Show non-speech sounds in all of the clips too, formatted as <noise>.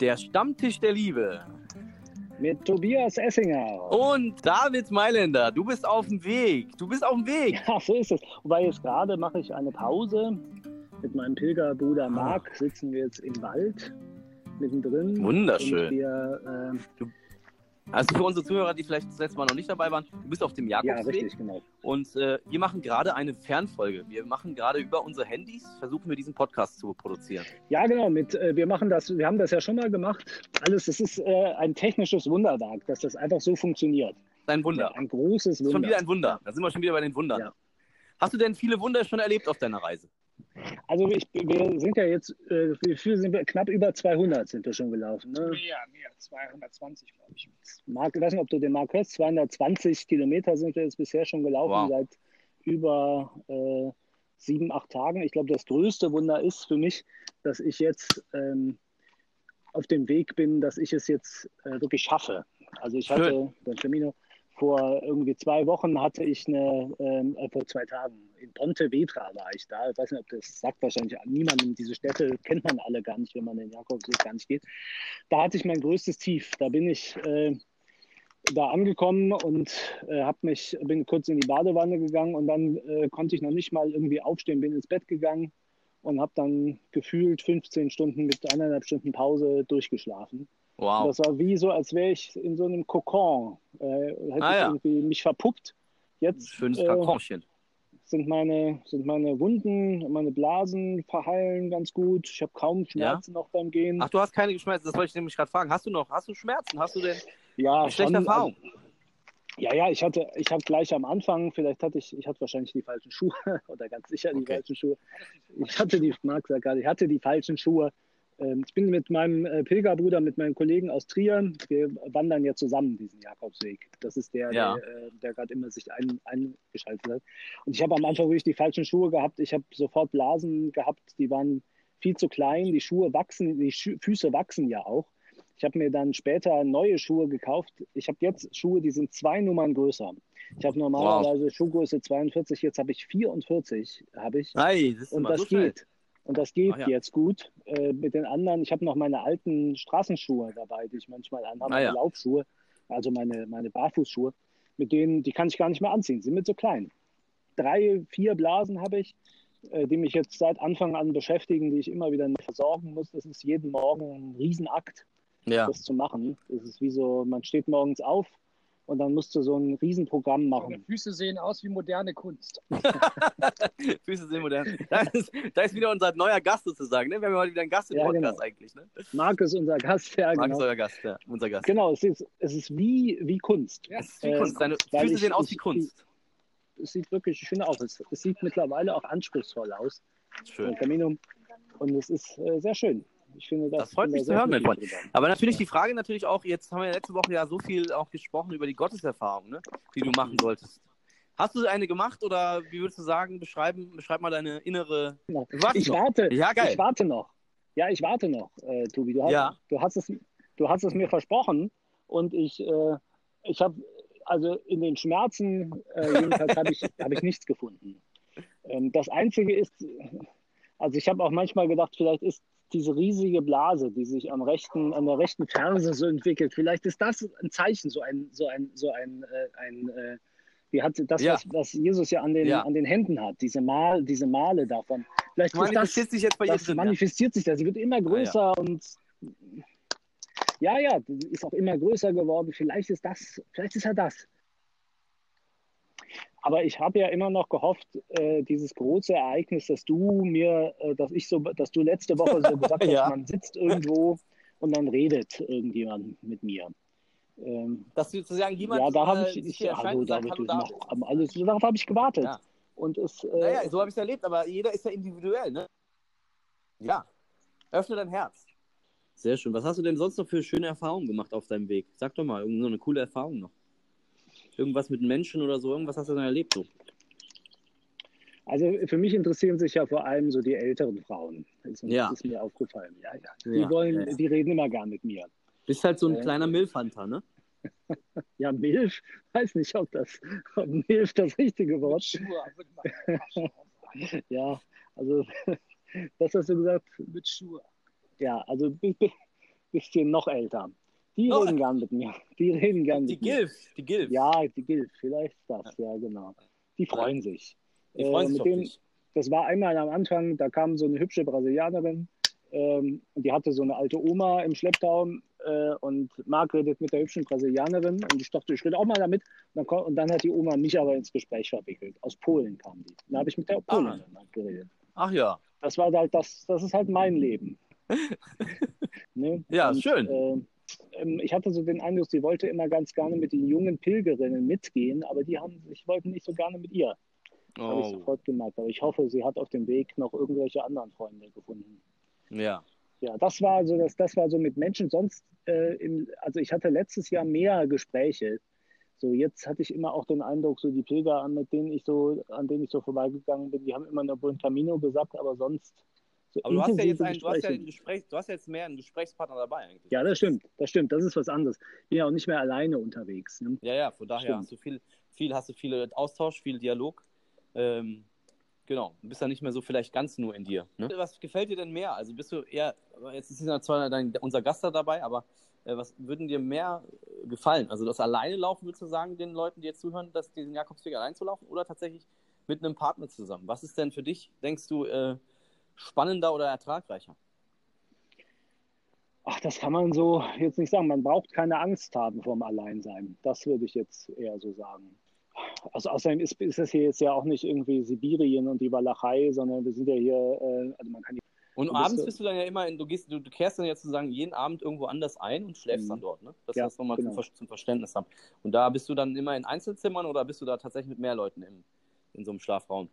Der Stammtisch der Liebe. Mit Tobias Essinger. Und David Mailänder, du bist auf dem Weg. Du bist auf dem Weg. Ja, so ist es. Wobei jetzt gerade mache ich eine Pause. Mit meinem Pilgerbruder Marc sitzen wir jetzt im Wald mittendrin. Wunderschön. Und wir, äh, Also für unsere Zuhörer, die vielleicht das letzte Mal noch nicht dabei waren, du bist auf dem ja, Jakobsweg richtig, genau. und äh, wir machen gerade eine Fernfolge. Wir machen gerade über unsere Handys, versuchen wir diesen Podcast zu produzieren. Ja, genau. Mit, äh, wir machen das, wir haben das ja schon mal gemacht. Alles, das ist äh, ein technisches Wunderwerk, dass das einfach so funktioniert. Ein Wunder. Ein großes Das ist Wunder. schon wieder ein Wunder. Da sind wir schon wieder bei den Wundern. Ja. Hast du denn viele Wunder schon erlebt auf deiner Reise? Also ich, wir sind ja jetzt, äh, wie viel sind wir? Knapp über 200 sind wir schon gelaufen. Ne? Mehr, mehr, 220, glaube ich. Marc, ich weiß nicht, ob du den Marc hörst, 220 Kilometer sind wir jetzt bisher schon gelaufen, Wow. seit über äh, sieben, acht Tagen. Ich glaube, das größte Wunder ist für mich, dass ich jetzt ähm, auf dem Weg bin, dass ich es jetzt äh, wirklich schaffe. Also ich hatte. Don Camino, vor irgendwie zwei Wochen hatte ich eine, ähm, äh, vor zwei Tagen, in Ponte Vedra war ich da. Ich weiß nicht, ob das sagt wahrscheinlich niemandem. Diese Städte kennt man alle gar nicht, wenn man den Jakobsweg gar nicht geht. Da hatte ich mein größtes Tief. Da bin ich äh, da angekommen und äh, hab mich, bin kurz in die Badewanne gegangen und dann äh, konnte ich noch nicht mal irgendwie aufstehen, bin ins Bett gegangen und habe dann gefühlt 15 Stunden mit eineinhalb Stunden Pause durchgeschlafen. Wow. Das war wie so, als wäre ich in so einem Kokon, äh, hätte Ah, ich ja. irgendwie mich verpuppt. Jetzt Schönes äh, Kakonchen. sind meine, sind meine Wunden, meine Blasen verheilen ganz gut. Ich habe kaum Schmerzen noch beim Gehen. Ach, du hast keine Schmerzen, das wollte ich nämlich gerade fragen. Hast du noch, hast du Schmerzen? Hast du denn ja, schlechte schon, Erfahrung? Ja, ja, ich hatte, ich habe gleich am Anfang, vielleicht hatte ich, ich hatte wahrscheinlich die falschen Schuhe <laughs> oder ganz sicher die Okay. falschen Schuhe. Ich hatte die, Marc sagt gerade, ich hatte die falschen Schuhe. Ähm, Ich bin mit meinem äh, Pilgerbruder, mit meinem Kollegen aus Trier, wir wandern ja zusammen diesen Jakobsweg. Das ist der, Ja. der, äh, der gerade immer sich ein, eingeschaltet hat. Und ich habe am Anfang wirklich die falschen Schuhe gehabt. Ich habe sofort Blasen gehabt, die waren viel zu klein. Die Schuhe wachsen, die Schu Füße wachsen ja auch. Ich habe mir dann später neue Schuhe gekauft. Ich habe jetzt Schuhe, die sind zwei Nummern größer. Ich habe normalerweise Schuhgröße 42, jetzt habe ich 44, habe ich. Nein, das ist Und das so geht. Und das geht Ach ja. jetzt gut. Äh, mit den anderen, ich habe noch meine alten Straßenschuhe dabei, die ich manchmal anhabe, Ah meine ja. Laufschuhe, also meine, meine Barfußschuhe. Mit denen, die kann ich gar nicht mehr anziehen, sind mir so klein. Drei, vier Blasen habe ich, äh, die mich jetzt seit Anfang an beschäftigen, die ich immer wieder versorgen muss. Das ist jeden Morgen ein Riesenakt, Ja. das zu machen. Das ist wie so, man steht morgens auf und dann musst du so ein Riesenprogramm Meine machen. Füße sehen aus wie moderne Kunst. <laughs> <laughs> Füße sind modern. Da ist, da ist wieder unser neuer Gast sozusagen. Ne? Wir haben heute wieder einen Gast im Ja, Podcast genau. eigentlich. Ne? Marc ist unser Gast, ja, Marc genau. ist euer Gast, ja, unser Gast. Genau, es ist, es ist wie, wie Kunst. Ja, Es ist wie Äh, Kunst. Deine Füße ich- sehen aus ich- wie Kunst. Es sieht wirklich, ich finde auch, es, es sieht mittlerweile auch anspruchsvoll aus. Schön. Camino. Und es ist äh, sehr schön. Ich finde das, Das freut mich zu hören, mein drüber. Aber natürlich die Frage natürlich auch, jetzt haben wir letzte Woche ja so viel auch gesprochen über die Gotteserfahrung, ne? die du machen solltest. Hast du eine gemacht oder wie würdest du sagen, beschreiben, beschreib mal deine innere. Genau. Ich noch. warte. Ja, geil. Ich warte noch. Ja, ich warte noch, äh, Tobi. Du hast, Ja. du, hast es, du hast es mir versprochen und ich, äh, ich habe, also in den Schmerzen äh, jedenfalls habe ich, hab ich nichts gefunden. Ähm, das Einzige ist, also ich habe auch manchmal gedacht, vielleicht ist diese riesige Blase, die sich am rechten, an der rechten Ferse so entwickelt, vielleicht ist das ein Zeichen, so ein, so ein, so ein, äh, ein äh, wie hat das, Ja. was, was Jesus ja an den, Ja. an den Händen hat, diese, Mal, diese Male davon. Vielleicht ist das, Manifestiert sich jetzt bei das drin. Ja. manifestiert sich das. Sie wird immer größer und ja, ja, die ist auch immer größer geworden. Vielleicht ist das, vielleicht ist ja das. Aber ich habe ja immer noch gehofft, äh, dieses große Ereignis, dass du mir, äh, dass ich so, dass du letzte Woche so <laughs> gesagt hast, Ja. man sitzt irgendwo und dann redet irgendjemand mit mir. Ähm, Dass du sozusagen jemand ja, da habe äh, ich, ich also, sagt, du David. noch, am alles, darauf habe ich gewartet. Ja. Und es, äh, Naja, so habe ich es erlebt, aber jeder ist ja individuell, ne? Ja. Öffne dein Herz. Sehr schön. Was hast du denn sonst noch für schöne Erfahrungen gemacht auf deinem Weg? Sag doch mal, irgendeine eine coole Erfahrung noch. Irgendwas mit Menschen oder so, irgendwas hast du dann erlebt so? Also für mich interessieren sich ja vor allem so die älteren Frauen. Das ist, Ja. das ist mir aufgefallen. Ja, ja. Die Ja, wollen, ja, die reden immer gern mit mir. Bist halt so ein Äh, kleiner Milfhunter, ne? <laughs> Ja, Milf, weiß nicht, ob das ob Milf das richtige Wort. Man sagen. <laughs> Ja, also <laughs> was hast du gesagt? mit Schuhe. Ja, also bi- bi- bisschen noch älter. Die Noch- reden gern mit mir. Die reden gern Die mit mir. Gilf, die Gilf. Ja, die Gilf, vielleicht das, ja, genau. Die freuen sich. die freuen äh, sich mit dich. Das war einmal am Anfang, da kam so eine hübsche Brasilianerin ähm, und die hatte so eine alte Oma im Schlepptau äh, und Marc redet mit der hübschen Brasilianerin und ich dachte, ich rede auch mal damit. Und dann, und dann hat die Oma mich aber ins Gespräch verwickelt. Aus Polen kam die. Dann habe ich mit der Ah. Polerin halt geredet. Ach ja. Das war halt das, das ist halt mein Leben. <laughs> ne? Ja, Und, schön. Äh, ähm, ich hatte so den Eindruck, sie wollte immer ganz gerne mit den jungen Pilgerinnen mitgehen, aber die haben, ich wollte nicht so gerne mit ihr. Habe ich Oh. sofort gemerkt. Aber ich hoffe, sie hat auf dem Weg noch irgendwelche anderen Freunde gefunden. Ja. Ja, das war so, das, das war so mit Menschen. Sonst, äh, im, also ich hatte letztes Jahr mehr Gespräche. So, jetzt hatte ich immer auch den Eindruck, so die Pilger, an mit denen ich so, an denen ich so vorbeigegangen bin, die haben immer nur Buen Camino gesagt, aber sonst so Aber du hast ja jetzt ein, du hast ja ein Gespräch, du hast ja jetzt mehr einen Gesprächspartner dabei eigentlich. Ja, das stimmt, das stimmt, das ist was anderes. Bin ja auch nicht mehr alleine unterwegs. Ne? Ja, ja, von daher Stimmt. hast du viel, viel, hast du viel Austausch, viel Dialog. Ähm, genau, du bist ja nicht mehr so vielleicht ganz nur in dir. Ne? Was gefällt dir denn mehr? Also bist du eher, jetzt ist ja zwar dein, unser Gast da dabei, aber äh, was würden dir mehr gefallen? Also das alleine laufen, würdest du sagen, den Leuten, die jetzt zuhören, dass diesen Jakobsweg allein zu laufen oder tatsächlich mit einem Partner zusammen? Was ist denn für dich, denkst du, äh, spannender oder ertragreicher? Ach, das kann man so jetzt nicht sagen. Man braucht keine Angst haben vom Alleinsein. Das würde ich jetzt eher so sagen. Also außerdem ist, ist das hier jetzt ja auch nicht irgendwie Sibirien und die Walachei, sondern wir sind ja hier, äh, also man kann Und Du bist abends bist du dann ja immer, in, du gehst, du, du kehrst dann ja sozusagen jeden Abend irgendwo anders ein und schläfst Mhm. dann dort, ne? Dass Ja, das nochmal genau. zum, zum Verständnis haben. Und da bist du dann immer in Einzelzimmern oder bist du da tatsächlich mit mehr Leuten im, in so einem Schlafraum?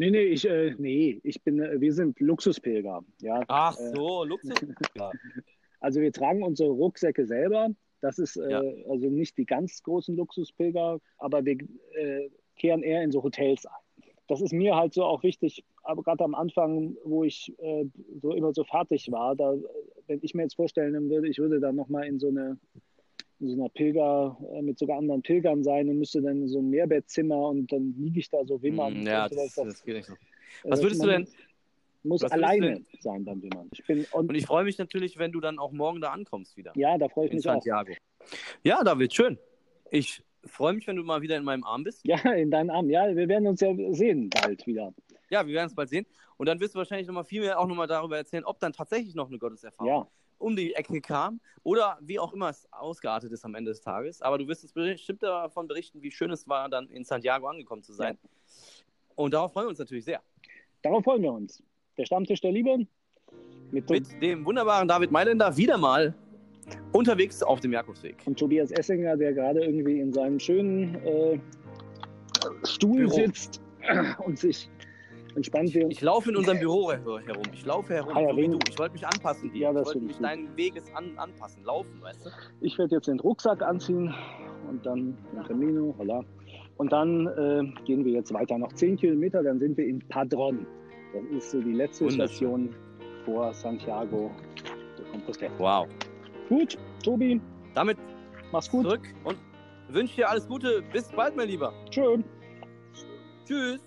Nee, nee, ich, äh, nee, ich bin, äh, wir sind Luxuspilger. Ja, Ach Äh. so, Luxus. ja. <laughs> also wir tragen unsere Rucksäcke selber. Das ist äh, Ja. also nicht die ganz großen Luxuspilger, aber wir äh, kehren eher in so Hotels ein. Das ist mir halt so auch wichtig, aber gerade am Anfang, wo ich so immer so fertig war, da, wenn ich mir jetzt vorstellen würde, ich würde dann nochmal in so eine in so einer Pilger, äh, mit sogar anderen Pilgern sein und müsste dann in so ein Mehrbettzimmer und dann liege ich da so wimmern. Mm, ja, das, vielleicht das geht nicht so. äh, Was würdest du denn, Muss alleine denn- sein beim Wimmern. Ich bin, und, und ich freue mich natürlich, wenn du dann auch morgen da ankommst wieder. ja, da freue ich in mich auch. Santiago. Ja, David, schön. Ich freue mich, wenn du mal wieder in meinem Arm bist. Ja, in deinen Armen. Ja, wir werden uns ja sehen bald wieder. Ja, wir werden es bald sehen. Und dann wirst du wahrscheinlich noch mal viel mehr auch nochmal darüber erzählen, ob dann tatsächlich noch eine Gotteserfahrung Ja, um die Ecke kam oder wie auch immer es ausgeartet ist am Ende des Tages. Aber du wirst uns bestimmt davon berichten, wie schön es war, dann in Santiago angekommen zu sein. Und darauf freuen wir uns natürlich sehr. darauf freuen wir uns. Der Stammtisch der Liebe mit, Mit dem wunderbaren David Mailänder wieder mal unterwegs auf dem Jakobsweg. und Tobias Essinger, der gerade irgendwie in seinem schönen äh, Stuhl Büro. sitzt und sich entspannt wird. Ich laufe in unserem <laughs> Büro her- herum. Ich laufe herum, Ah ja, so wie wegen- du. Ich wollte mich anpassen dir. Ja, das ich wollte mich gut. deinen Weges an, anpassen, laufen, weißt du? Ich werde jetzt den Rucksack anziehen und dann den Camino, holla. Und dann äh, gehen wir jetzt weiter noch 10 Kilometer, dann sind wir in Padron. Das ist so die letzte. Station vor Santiago de Compostela. Wow. Gut, Tobi, Damit mach's gut. zurück und wünsche dir alles Gute. Bis bald, mein Lieber. Schön. Tschüss.